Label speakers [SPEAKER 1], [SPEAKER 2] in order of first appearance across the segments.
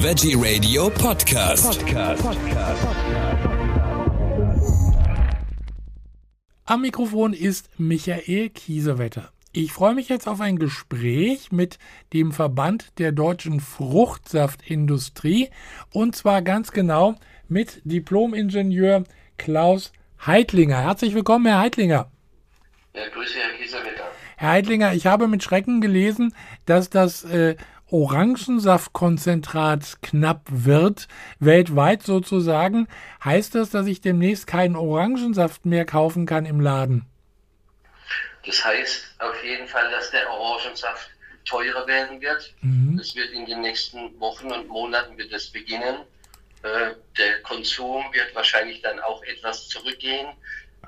[SPEAKER 1] Veggie Radio Podcast.
[SPEAKER 2] Am Mikrofon ist Michael Kiesewetter. Ich freue mich jetzt auf ein Gespräch mit dem Verband der deutschen Fruchtsaftindustrie und zwar ganz genau mit Diplomingenieur Klaus Heidlinger. Herzlich willkommen, Herr Heidlinger.
[SPEAKER 3] Ja, grüße, Herr Kiesewetter.
[SPEAKER 2] Herr Heidlinger, ich habe mit Schrecken gelesen, dass das äh, Orangensaftkonzentrat knapp wird, weltweit sozusagen. Heißt das, dass ich demnächst keinen Orangensaft mehr kaufen kann im Laden?
[SPEAKER 3] Das heißt auf jeden Fall, dass der Orangensaft teurer werden wird.
[SPEAKER 2] Mhm.
[SPEAKER 3] Das wird in den nächsten Wochen und Monaten wird das beginnen. Äh, der Konsum wird wahrscheinlich dann auch etwas zurückgehen,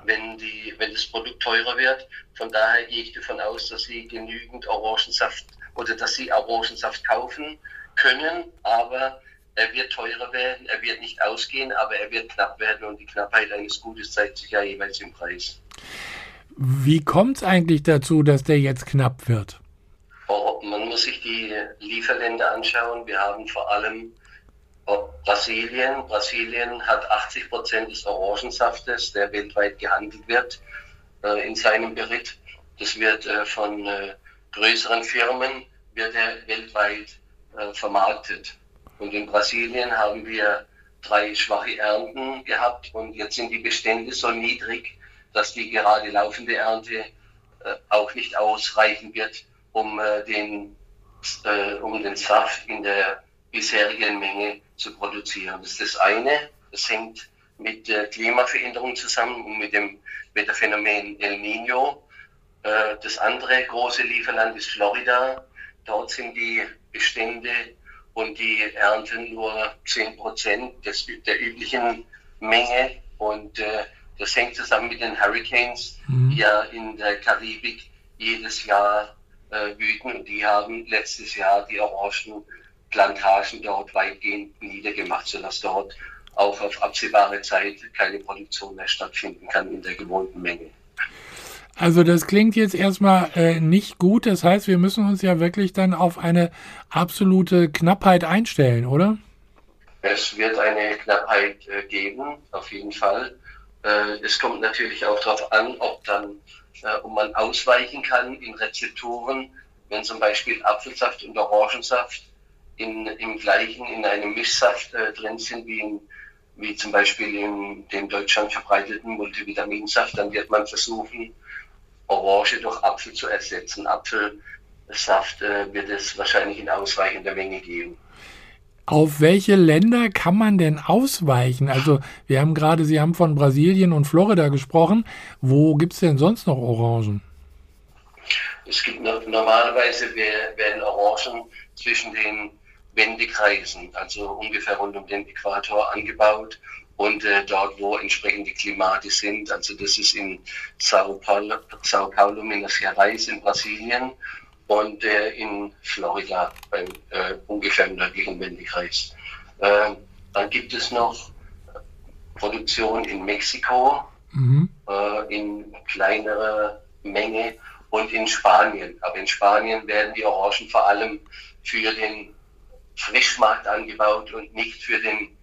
[SPEAKER 3] wenn, die, wenn das Produkt teurer wird. Von daher gehe ich davon aus, dass Sie genügend Orangensaft oder dass Sie Orangensaft kaufen können, aber er wird teurer werden, er wird nicht ausgehen, aber er wird knapp werden und die Knappheit eines Gutes zeigt sich ja jeweils im Preis.
[SPEAKER 2] Wie kommt es eigentlich dazu, dass der jetzt knapp wird?
[SPEAKER 3] Oh, Man muss sich die Lieferländer anschauen. Wir haben vor allem oh, Brasilien. Brasilien hat 80 Prozent des Orangensaftes, der weltweit gehandelt wird, äh, in seinem Beritt. Das wird äh, von äh, größeren Firmen wird er weltweit äh, vermarktet. Und in Brasilien haben wir drei schwache Ernten gehabt und jetzt sind die Bestände so niedrig, dass die gerade laufende Ernte äh, auch nicht ausreichen wird, um, äh, den, äh, um den Saft in der bisherigen Menge zu produzieren. Das ist das eine. Das hängt mit der Klimaveränderung zusammen und mit dem Wetterphänomen El Nino. Äh, Das andere große Lieferland ist Florida. Dort sind die Bestände und die Ernten nur 10 Prozent des, der üblichen Menge. Und äh, das hängt zusammen mit den Hurricanes, die ja in der Karibik jedes Jahr äh, wüten. Und die haben letztes Jahr die Orangenplantagen dort weitgehend niedergemacht, sodass dort auch auf absehbare Zeit keine Produktion mehr stattfinden kann in der gewohnten Menge.
[SPEAKER 2] Also das klingt jetzt erstmal äh, nicht gut. Das heißt, wir müssen uns ja wirklich dann auf eine absolute Knappheit einstellen, oder?
[SPEAKER 3] Es wird eine Knappheit äh, geben, auf jeden Fall. Äh, es kommt natürlich auch darauf an, ob dann, äh, ob man ausweichen kann in Rezepturen, wenn zum Beispiel Apfelsaft und Orangensaft in, im gleichen, in einem Mischsaft äh, drin sind, wie, in, wie zum Beispiel in dem Deutschland verbreiteten Multivitaminsaft, dann wird man versuchen, Orange durch Apfel zu ersetzen. Apfelsaft äh, wird es wahrscheinlich in ausreichender Menge geben.
[SPEAKER 2] Auf welche Länder kann man denn ausweichen? Also wir haben gerade, Sie haben von Brasilien und Florida gesprochen. Wo gibt es denn sonst noch Orangen?
[SPEAKER 3] Es gibt no normalerweise wer- werden Orangen zwischen den Wendekreisen, also ungefähr rund um den Äquator, angebaut und äh, dort, wo entsprechende Klimate sind. Also das ist in Sao Paulo, Sao Paulo Minas Gerais in Brasilien und äh, in Florida beim äh, ungefähr im nördlichen Wendekreis. Äh, dann gibt es noch Produktion in Mexiko,
[SPEAKER 2] Mhm.
[SPEAKER 3] äh, in kleinerer Menge und in Spanien. Aber in Spanien werden die Orangen vor allem für den Frischmarkt angebaut und nicht für den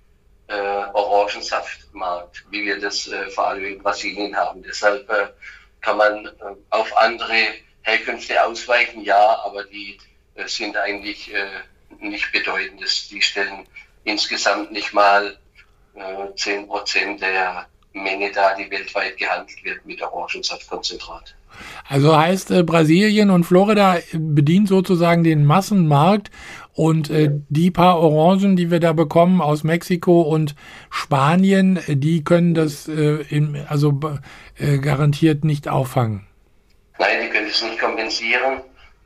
[SPEAKER 3] äh, Orangensaftmarkt, wie wir das äh, vor allem in Brasilien haben. Deshalb äh, kann man äh, auf andere Herkünfte ausweichen, ja, aber die äh, sind eigentlich äh, nicht bedeutend. Die stellen insgesamt nicht mal äh, 10 Prozent der Menge dar, die weltweit gehandelt wird mit Orangensaftkonzentrat.
[SPEAKER 2] Also heißt äh, Brasilien und Florida bedient sozusagen den Massenmarkt und äh, die paar Orangen, die wir da bekommen aus Mexiko und Spanien, äh, die können das äh, in, also äh, garantiert nicht auffangen.
[SPEAKER 3] Nein, die können es nicht kompensieren.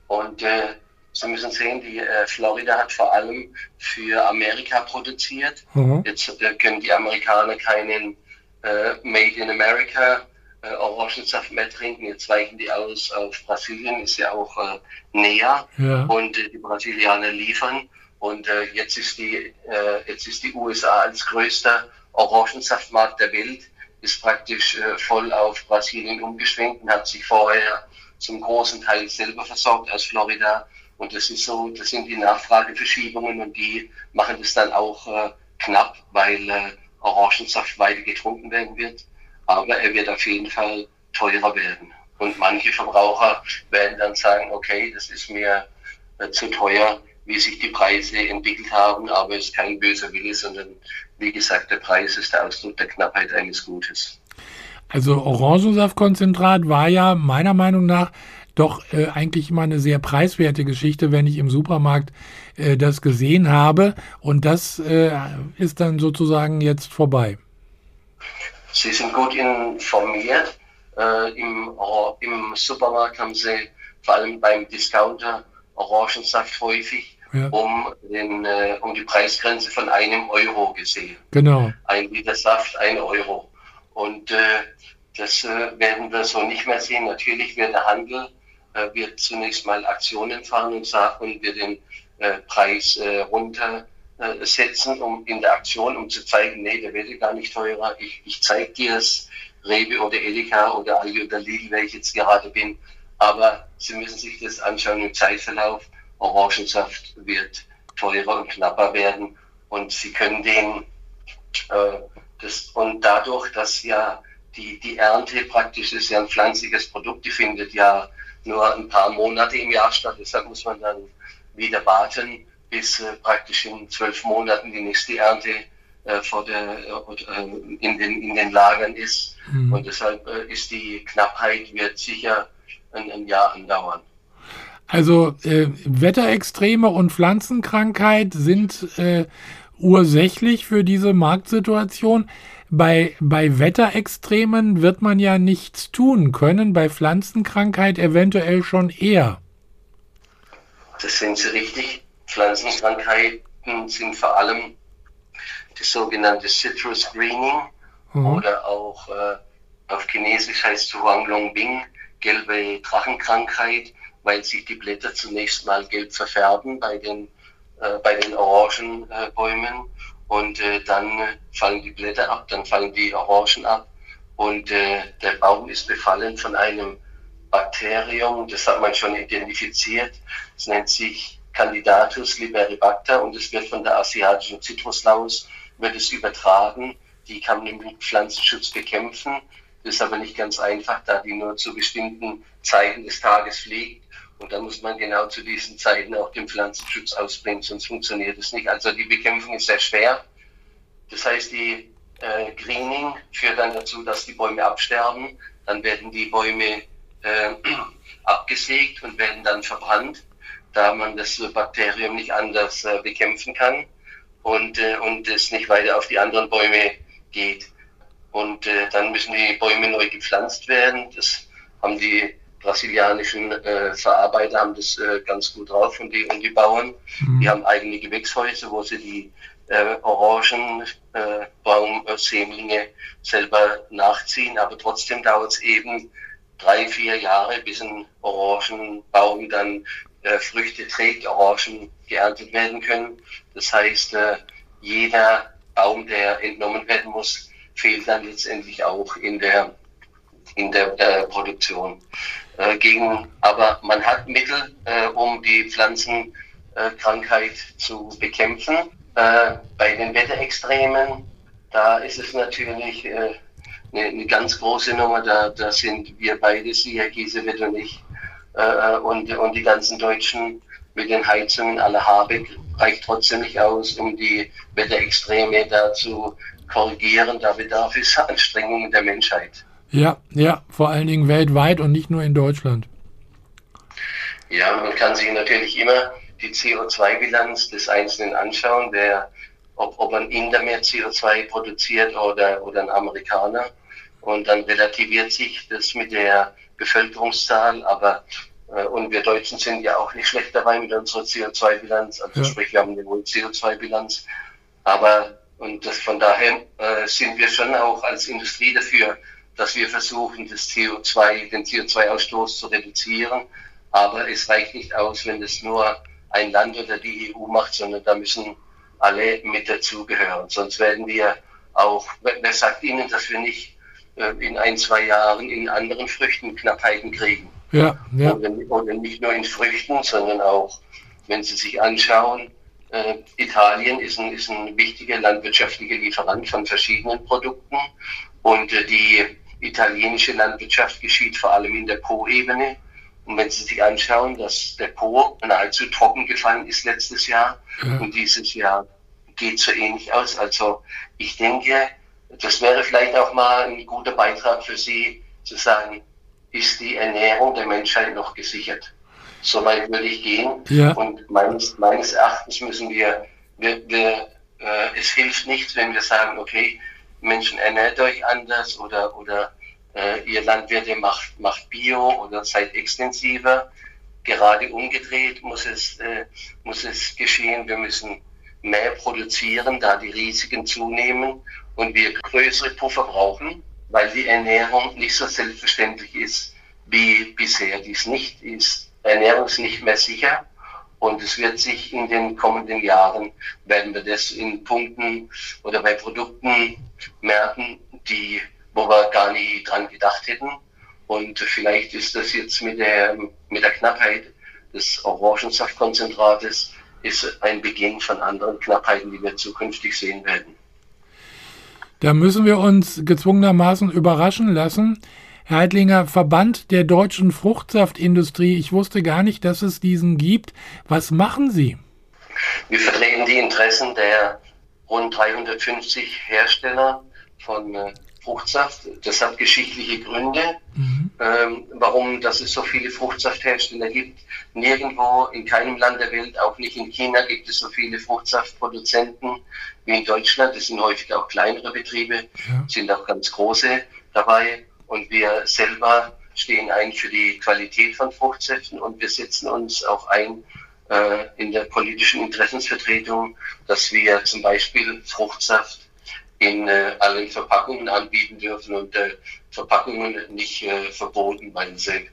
[SPEAKER 3] Und äh, Sie müssen sehen, die äh, Florida hat vor allem für Amerika produziert.
[SPEAKER 2] Mhm.
[SPEAKER 3] Jetzt äh, können die Amerikaner keinen äh, Made in America äh, Orangensaft mehr trinken. Jetzt weichen die aus auf Brasilien, ist ja auch äh, näher.
[SPEAKER 2] Ja.
[SPEAKER 3] Und äh, die Brasilianer liefern. Und äh, jetzt, ist die, äh, jetzt ist die USA als größter Orangensaftmarkt der Welt, ist praktisch äh, voll auf Brasilien umgeschwenkt und hat sich vorher zum großen Teil selber versorgt aus Florida Und das ist so, das sind die Nachfrageverschiebungen und die machen das dann auch äh, knapp, weil äh, Orangensaft weiter getrunken werden wird. Aber er wird auf jeden Fall teurer werden. Und manche Verbraucher werden dann sagen, okay, das ist mir äh, zu teuer, wie sich die Preise entwickelt haben, aber es ist kein böser Wille, sondern wie gesagt, der Preis ist der Ausdruck der Knappheit eines Gutes.
[SPEAKER 2] Also Orangensaftkonzentrat war ja meiner Meinung nach doch äh, eigentlich immer eine sehr preiswerte Geschichte, wenn ich im Supermarkt äh, das gesehen habe. Und das äh, ist dann sozusagen jetzt vorbei.
[SPEAKER 3] Sie sind gut informiert. Äh, im, Im Supermarkt haben Sie vor allem beim Discounter Orangensaft häufig ja. um, den, äh, um die Preisgrenze von einem Euro gesehen.
[SPEAKER 2] Genau.
[SPEAKER 3] Ein Liter Saft, ein Euro. Und äh, das äh, werden wir so nicht mehr sehen. Natürlich wird der Handel äh, wird zunächst mal Aktionen fahren und sagen, wir den äh, Preis äh, runtersetzen, um in der Aktion, um zu zeigen, nee, der wird gar nicht teurer. Ich, ich zeige dir es, Rewe oder Edeka oder Aldi oder Lidl, wer ich jetzt gerade bin. Aber Sie müssen sich das anschauen im Zeitverlauf. Orangensaft wird teurer und knapper werden und Sie können den äh, das, und dadurch, dass ja die, die Ernte praktisch ist ja ein pflanzliches Produkt, die findet ja nur ein paar Monate im Jahr statt. Deshalb muss man dann wieder warten, bis äh, praktisch in zwölf Monaten die nächste Ernte äh, vor der, äh, in, den, in den Lagern ist. Mhm. Und deshalb äh, ist die Knappheit wird sicher ein, ein Jahr andauern.
[SPEAKER 2] Also äh, Wetterextreme und Pflanzenkrankheit sind äh, ursächlich für diese Marktsituation. Bei, bei Wetterextremen wird man ja nichts tun können, bei Pflanzenkrankheit eventuell schon eher.
[SPEAKER 3] Das sind Sie richtig. Pflanzenkrankheiten sind vor allem das sogenannte Citrus Greening mhm. oder auch äh, auf Chinesisch heißt es Bing, gelbe Drachenkrankheit, weil sich die Blätter zunächst mal gelb verfärben bei den, äh, bei den Orangenbäumen und äh, dann fallen die Blätter ab, dann fallen die Orangen ab und äh, der Baum ist befallen von einem Bakterium, das hat man schon identifiziert. Es nennt sich Candidatus liberibacter und es wird von der asiatischen Zitruslaus wird es übertragen. Die kann mit Pflanzenschutz bekämpfen. Das ist aber nicht ganz einfach, da die nur zu bestimmten Zeiten des Tages fliegt. Und da muss man genau zu diesen Zeiten auch den Pflanzenschutz ausbringen, sonst funktioniert es nicht. Also die Bekämpfung ist sehr schwer. Das heißt, die äh, Greening führt dann dazu, dass die Bäume absterben. Dann werden die Bäume äh, abgesägt und werden dann verbrannt, da man das Bakterium nicht anders äh, bekämpfen kann und, äh, und es nicht weiter auf die anderen Bäume geht. Und äh, dann müssen die Bäume neu gepflanzt werden. Das haben die brasilianischen äh, Verarbeiter haben das äh, ganz gut drauf und die, und die Bauern. Mhm. Die haben eigene Gewächshäuser, wo sie die äh, Orangenbaumsämlinge äh, selber nachziehen. Aber trotzdem dauert es eben drei, vier Jahre, bis ein Orangenbaum dann äh, Früchte trägt, Orangen geerntet werden können. Das heißt, äh, jeder Baum, der entnommen werden muss, fehlt dann letztendlich auch in der in der äh, Produktion. Äh, gegen, aber man hat Mittel, äh, um die Pflanzenkrankheit zu bekämpfen. Äh, bei den Wetterextremen, da ist es natürlich äh, eine, eine, ganz große Nummer. Da, da sind wir beide, Sie, Herr Giesewitt und ich, äh, und, und die ganzen Deutschen mit den Heizungen aller Habeck reicht trotzdem nicht aus, um die Wetterextreme da zu korrigieren. Da bedarf es Anstrengungen der Menschheit.
[SPEAKER 2] Ja, ja, vor allen Dingen weltweit und nicht nur in Deutschland.
[SPEAKER 3] Ja, man kann sich natürlich immer die CO2-Bilanz des Einzelnen anschauen, wer, ob, ob ein Inder mehr CO2 produziert oder, oder ein Amerikaner. Und dann relativiert sich das mit der Bevölkerungszahl, aber äh, und wir Deutschen sind ja auch nicht schlecht dabei mit unserer CO2-Bilanz, also ja. sprich, wir haben eine hohe CO2-Bilanz. Aber und das, von daher äh, sind wir schon auch als Industrie dafür, dass wir versuchen, das CO2, den CO2-Ausstoß zu reduzieren. Aber es reicht nicht aus, wenn es nur ein Land oder die EU macht, sondern da müssen alle mit dazugehören. Sonst werden wir auch, wer sagt Ihnen, dass wir nicht in ein, zwei Jahren in anderen Früchten Knappheiten kriegen?
[SPEAKER 2] Ja, ja.
[SPEAKER 3] Oder, oder nicht nur in Früchten, sondern auch wenn Sie sich anschauen, äh, Italien ist ein, ist ein wichtiger landwirtschaftlicher Lieferant von verschiedenen Produkten und äh, die italienische Landwirtschaft geschieht vor allem in der Po-Ebene. Und wenn Sie sich anschauen, dass der Po nahezu trocken gefallen ist letztes Jahr ja. und dieses Jahr geht so ähnlich aus. Also ich denke, das wäre vielleicht auch mal ein guter Beitrag für Sie zu sagen, ist die Ernährung der Menschheit noch gesichert? So weit würde ich gehen. Ja. Und meines, meines Erachtens müssen wir, wir, wir äh, es hilft nichts, wenn wir sagen, okay, Menschen ernährt euch anders oder, oder äh, ihr Landwirte macht, macht Bio oder seid extensiver. Gerade umgedreht muss es, äh, muss es geschehen. Wir müssen mehr produzieren, da die Risiken zunehmen und wir größere Puffer brauchen, weil die Ernährung nicht so selbstverständlich ist, wie bisher dies nicht ist. Ernährung ist nicht mehr sicher und es wird sich in den kommenden Jahren, werden wir das in Punkten oder bei Produkten merken, die wo wir gar nie dran gedacht hätten. Und vielleicht ist das jetzt mit der, mit der Knappheit des Orangensaftkonzentrates ist ein Beginn von anderen Knappheiten, die wir zukünftig sehen werden.
[SPEAKER 2] Da müssen wir uns gezwungenermaßen überraschen lassen. Herr Heidlinger, Verband der deutschen Fruchtsaftindustrie, ich wusste gar nicht, dass es diesen gibt. Was machen Sie?
[SPEAKER 3] Wir vertreten die Interessen der rund 350 Hersteller von äh, Fruchtsaft. Das hat geschichtliche Gründe, mhm. ähm, warum dass es so viele Fruchtsafthersteller gibt. Nirgendwo, in keinem Land der Welt, auch nicht in China, gibt es so viele Fruchtsaftproduzenten wie in Deutschland. Das sind häufig auch kleinere Betriebe, ja. sind auch ganz große dabei. Und wir selber stehen ein für die Qualität von Fruchtsäften und wir setzen uns auch ein äh, in der politischen Interessensvertretung, dass wir zum Beispiel Fruchtsaft in äh, allen Verpackungen anbieten dürfen und äh, Verpackungen nicht äh, verboten, weil sie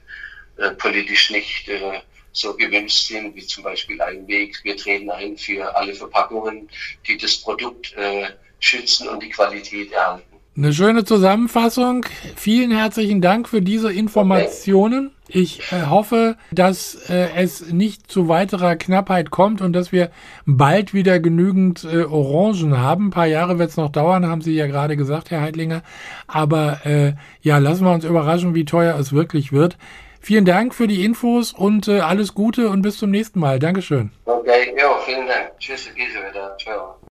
[SPEAKER 3] äh, politisch nicht äh, so gewünscht sind, wie zum Beispiel Einweg. Wir treten ein für alle Verpackungen, die das Produkt äh, schützen und die Qualität erhalten.
[SPEAKER 2] Eine schöne Zusammenfassung. Vielen herzlichen Dank für diese Informationen. Ich äh, hoffe, dass äh, es nicht zu weiterer Knappheit kommt und dass wir bald wieder genügend äh, Orangen haben. Ein paar Jahre wird es noch dauern, haben Sie ja gerade gesagt, Herr Heidlinger. Aber äh, ja, lassen wir uns überraschen, wie teuer es wirklich wird. Vielen Dank für die Infos und äh, alles Gute und bis zum nächsten Mal. Dankeschön.
[SPEAKER 3] Okay, ja, vielen Dank. Tschüss, wieder. Ciao.